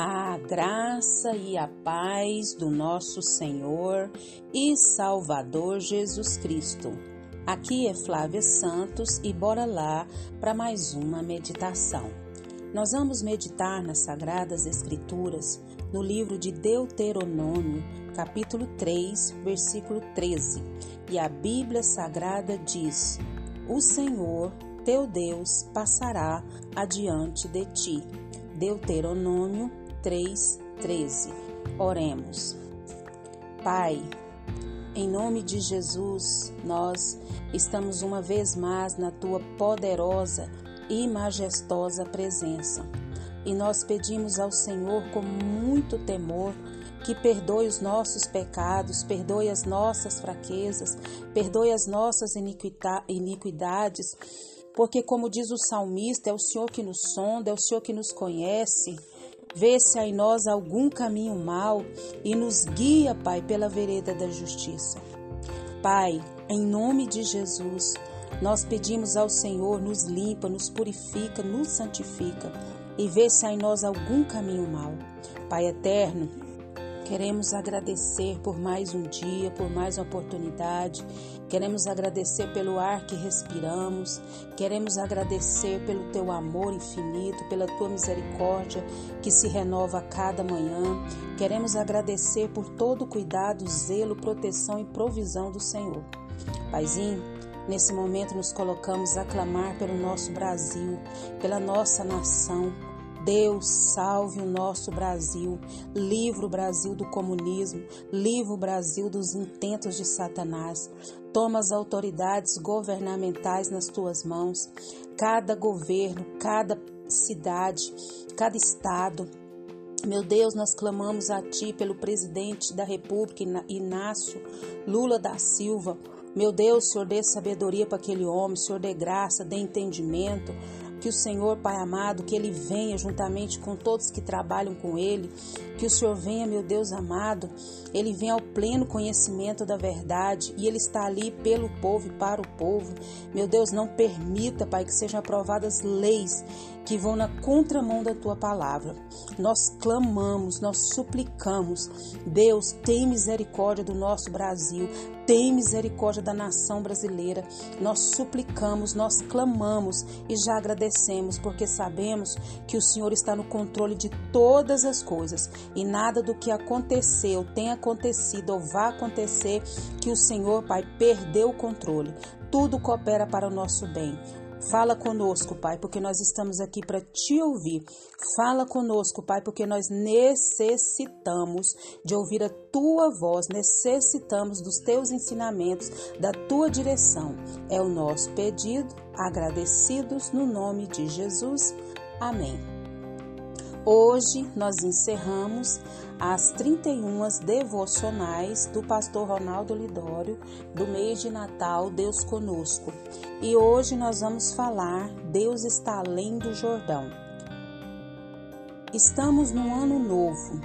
A graça e a paz do nosso Senhor e Salvador Jesus Cristo. Aqui é Flávia Santos e bora lá para mais uma meditação. Nós vamos meditar nas Sagradas Escrituras no livro de Deuteronômio, capítulo 3, versículo 13. E a Bíblia Sagrada diz: O Senhor, teu Deus, passará adiante de ti Deuteronômio 3:13. Oremos. Pai, em nome de Jesus, nós estamos uma vez mais na tua poderosa e majestosa presença. E nós pedimos ao Senhor com muito temor que perdoe os nossos pecados, perdoe as nossas fraquezas, perdoe as nossas iniquidades porque, como diz o salmista, é o Senhor que nos sonda, é o Senhor que nos conhece. Vê se há em nós algum caminho mau e nos guia, Pai, pela vereda da justiça. Pai, em nome de Jesus, nós pedimos ao Senhor, nos limpa, nos purifica, nos santifica e vê se há em nós algum caminho mau. Pai eterno, Queremos agradecer por mais um dia, por mais uma oportunidade. Queremos agradecer pelo ar que respiramos. Queremos agradecer pelo teu amor infinito, pela tua misericórdia que se renova a cada manhã. Queremos agradecer por todo o cuidado, zelo, proteção e provisão do Senhor. Paizinho, nesse momento nos colocamos a clamar pelo nosso Brasil, pela nossa nação Deus salve o nosso Brasil, livre o Brasil do comunismo, livre o Brasil dos intentos de Satanás. Toma as autoridades governamentais nas tuas mãos, cada governo, cada cidade, cada estado. Meu Deus, nós clamamos a Ti pelo presidente da República, Inácio Lula da Silva. Meu Deus, Senhor, dê sabedoria para aquele homem, Senhor, dê graça, dê entendimento. Que o Senhor, Pai amado, que Ele venha juntamente com todos que trabalham com Ele. Que o Senhor venha, meu Deus amado, Ele venha ao pleno conhecimento da verdade e Ele está ali pelo povo e para o povo. Meu Deus, não permita, Pai, que sejam aprovadas leis que vão na contramão da tua palavra. Nós clamamos, nós suplicamos. Deus, tem misericórdia do nosso Brasil, tem misericórdia da nação brasileira. Nós suplicamos, nós clamamos e já agradecemos, porque sabemos que o Senhor está no controle de todas as coisas e nada do que aconteceu, tem acontecido ou vai acontecer que o Senhor, Pai, perdeu o controle. Tudo coopera para o nosso bem. Fala conosco, Pai, porque nós estamos aqui para te ouvir. Fala conosco, Pai, porque nós necessitamos de ouvir a tua voz, necessitamos dos teus ensinamentos, da tua direção. É o nosso pedido, agradecidos no nome de Jesus. Amém. Hoje nós encerramos as 31 devocionais do pastor Ronaldo Lidório do mês de Natal Deus conosco. E hoje nós vamos falar Deus está além do Jordão. Estamos num ano novo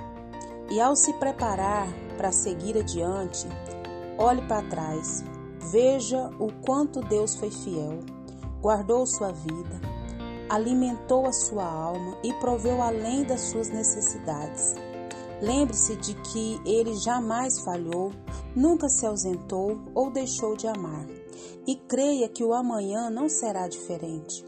e ao se preparar para seguir adiante, olhe para trás, veja o quanto Deus foi fiel, guardou sua vida alimentou a sua alma e proveu além das suas necessidades. Lembre-se de que ele jamais falhou, nunca se ausentou ou deixou de amar. E creia que o amanhã não será diferente.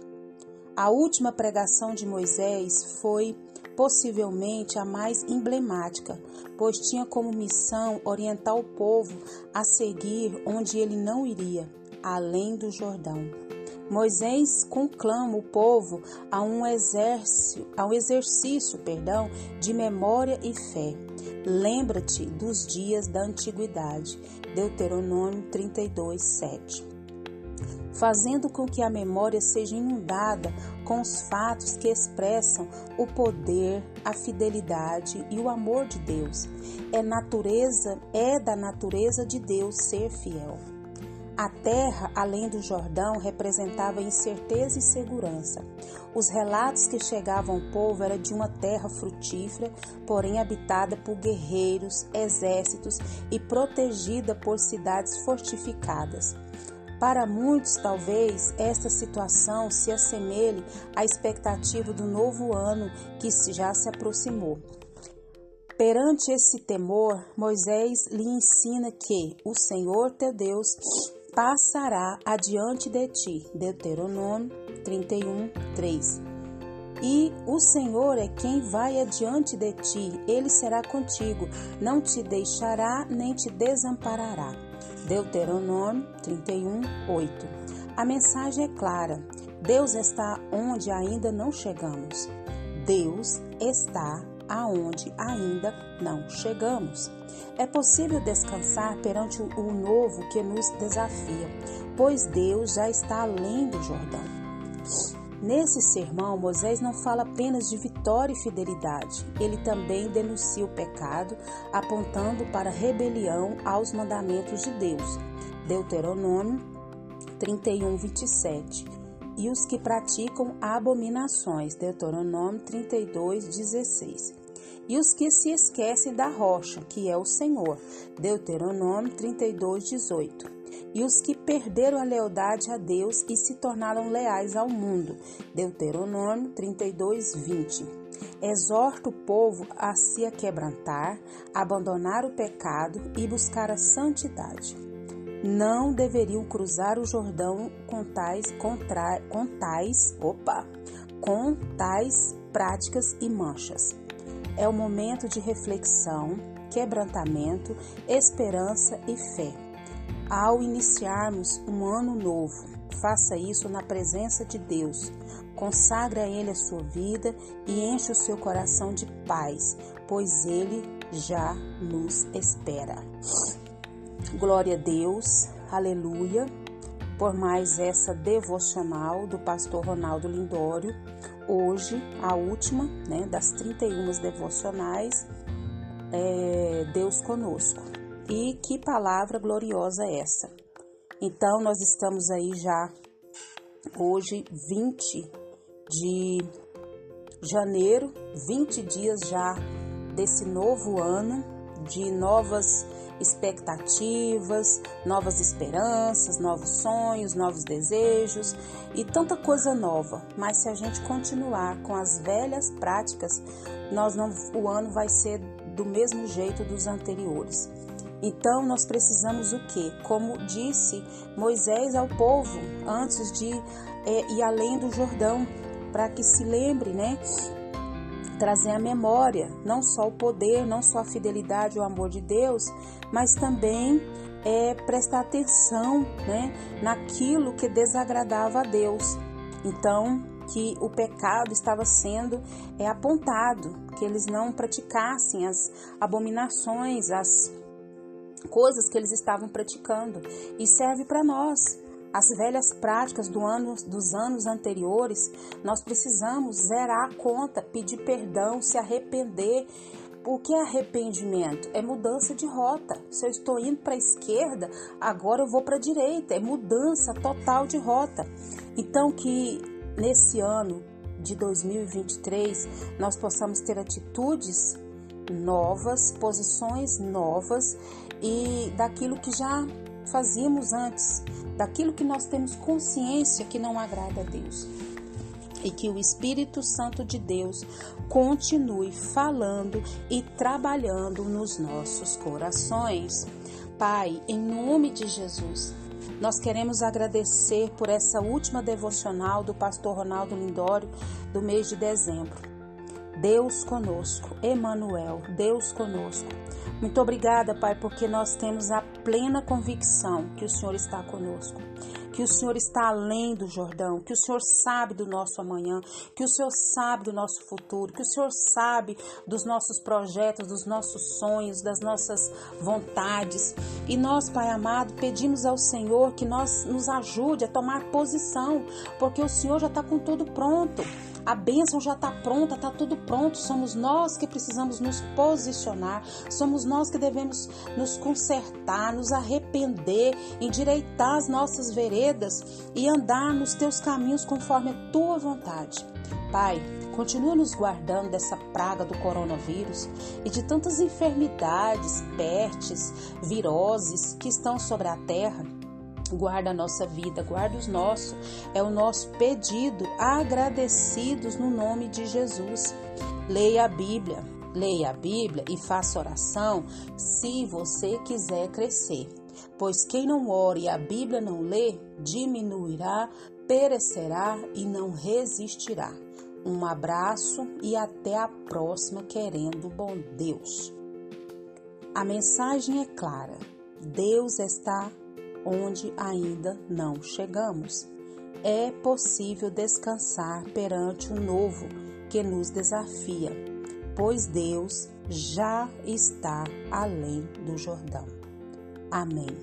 A última pregação de Moisés foi possivelmente a mais emblemática, pois tinha como missão orientar o povo a seguir onde ele não iria, além do Jordão. Moisés conclama o povo a um exercício, a um exercício, perdão, de memória e fé. Lembra-te dos dias da antiguidade. Deuteronômio 32, 7. Fazendo com que a memória seja inundada com os fatos que expressam o poder, a fidelidade e o amor de Deus. É natureza, é da natureza de Deus ser fiel. A terra, além do Jordão, representava incerteza e segurança. Os relatos que chegavam ao povo eram de uma terra frutífera, porém habitada por guerreiros, exércitos e protegida por cidades fortificadas. Para muitos, talvez, esta situação se assemelhe à expectativa do novo ano que já se aproximou. Perante esse temor, Moisés lhe ensina que o Senhor teu Deus passará adiante de ti. Deuteronômio 31, 3. E o Senhor é quem vai adiante de ti, ele será contigo, não te deixará nem te desamparará. Deuteronômio 31, 8. A mensagem é clara: Deus está onde ainda não chegamos. Deus está aonde ainda não chegamos. É possível descansar perante o novo que nos desafia, pois Deus já está além do Jordão. Nesse sermão, Moisés não fala apenas de vitória e fidelidade, ele também denuncia o pecado, apontando para a rebelião aos mandamentos de Deus. Deuteronômio 31, 27. E os que praticam abominações. Deuteronômio 32, 16 e os que se esquecem da rocha, que é o Senhor. Deuteronômio 32, 18. E os que perderam a lealdade a Deus e se tornaram leais ao mundo. Deuteronômio 32, 20. Exorta o povo a se aquebrantar, abandonar o pecado e buscar a santidade. Não deveriam cruzar o Jordão com tais, contra, com tais, opa, com tais práticas e manchas é o momento de reflexão, quebrantamento, esperança e fé. Ao iniciarmos um ano novo, faça isso na presença de Deus. Consagre a Ele a sua vida e enche o seu coração de paz, pois Ele já nos espera. Glória a Deus, aleluia, por mais essa devocional do pastor Ronaldo Lindório hoje, a última né, das 31 devocionais, é Deus conosco. E que palavra gloriosa é essa! Então, nós estamos aí já hoje, 20 de janeiro, 20 dias já desse novo ano, de novas expectativas, novas esperanças, novos sonhos, novos desejos e tanta coisa nova. Mas se a gente continuar com as velhas práticas, nós não, o ano vai ser do mesmo jeito dos anteriores. Então nós precisamos o que? Como disse Moisés ao povo antes de é, ir além do Jordão, para que se lembre, né? Trazer à memória não só o poder, não só a fidelidade o amor de Deus, mas também é, prestar atenção né, naquilo que desagradava a Deus. Então, que o pecado estava sendo é, apontado, que eles não praticassem as abominações, as coisas que eles estavam praticando. E serve para nós as velhas práticas do ano, dos anos anteriores, nós precisamos zerar a conta, pedir perdão, se arrepender. O que é arrependimento? É mudança de rota. Se eu estou indo para a esquerda, agora eu vou para a direita. É mudança total de rota. Então, que nesse ano de 2023 nós possamos ter atitudes novas, posições novas e daquilo que já fazíamos antes, daquilo que nós temos consciência que não agrada a Deus. E que o Espírito Santo de Deus continue falando e trabalhando nos nossos corações. Pai, em nome de Jesus, nós queremos agradecer por essa última devocional do pastor Ronaldo Lindório do mês de dezembro. Deus conosco, Emanuel, Deus conosco. Muito obrigada, Pai, porque nós temos a plena convicção que o Senhor está conosco, que o Senhor está além do Jordão, que o Senhor sabe do nosso amanhã, que o Senhor sabe do nosso futuro, que o Senhor sabe dos nossos projetos, dos nossos sonhos, das nossas vontades. E nós, Pai amado, pedimos ao Senhor que nós nos ajude a tomar posição, porque o Senhor já está com tudo pronto. A bênção já está pronta, está tudo pronto. Somos nós que precisamos nos posicionar, somos nós que devemos nos consertar, nos arrepender, endireitar as nossas veredas e andar nos teus caminhos conforme a tua vontade. Pai, continua nos guardando dessa praga do coronavírus e de tantas enfermidades, pestes, viroses que estão sobre a terra Guarda a nossa vida, guarda os nossos. É o nosso pedido, agradecidos no nome de Jesus. Leia a Bíblia, leia a Bíblia e faça oração se você quiser crescer. Pois quem não ore e a Bíblia não lê, diminuirá, perecerá e não resistirá. Um abraço e até a próxima, querendo bom Deus. A mensagem é clara: Deus está onde ainda não chegamos. É possível descansar perante o novo que nos desafia, pois Deus já está além do Jordão. Amém.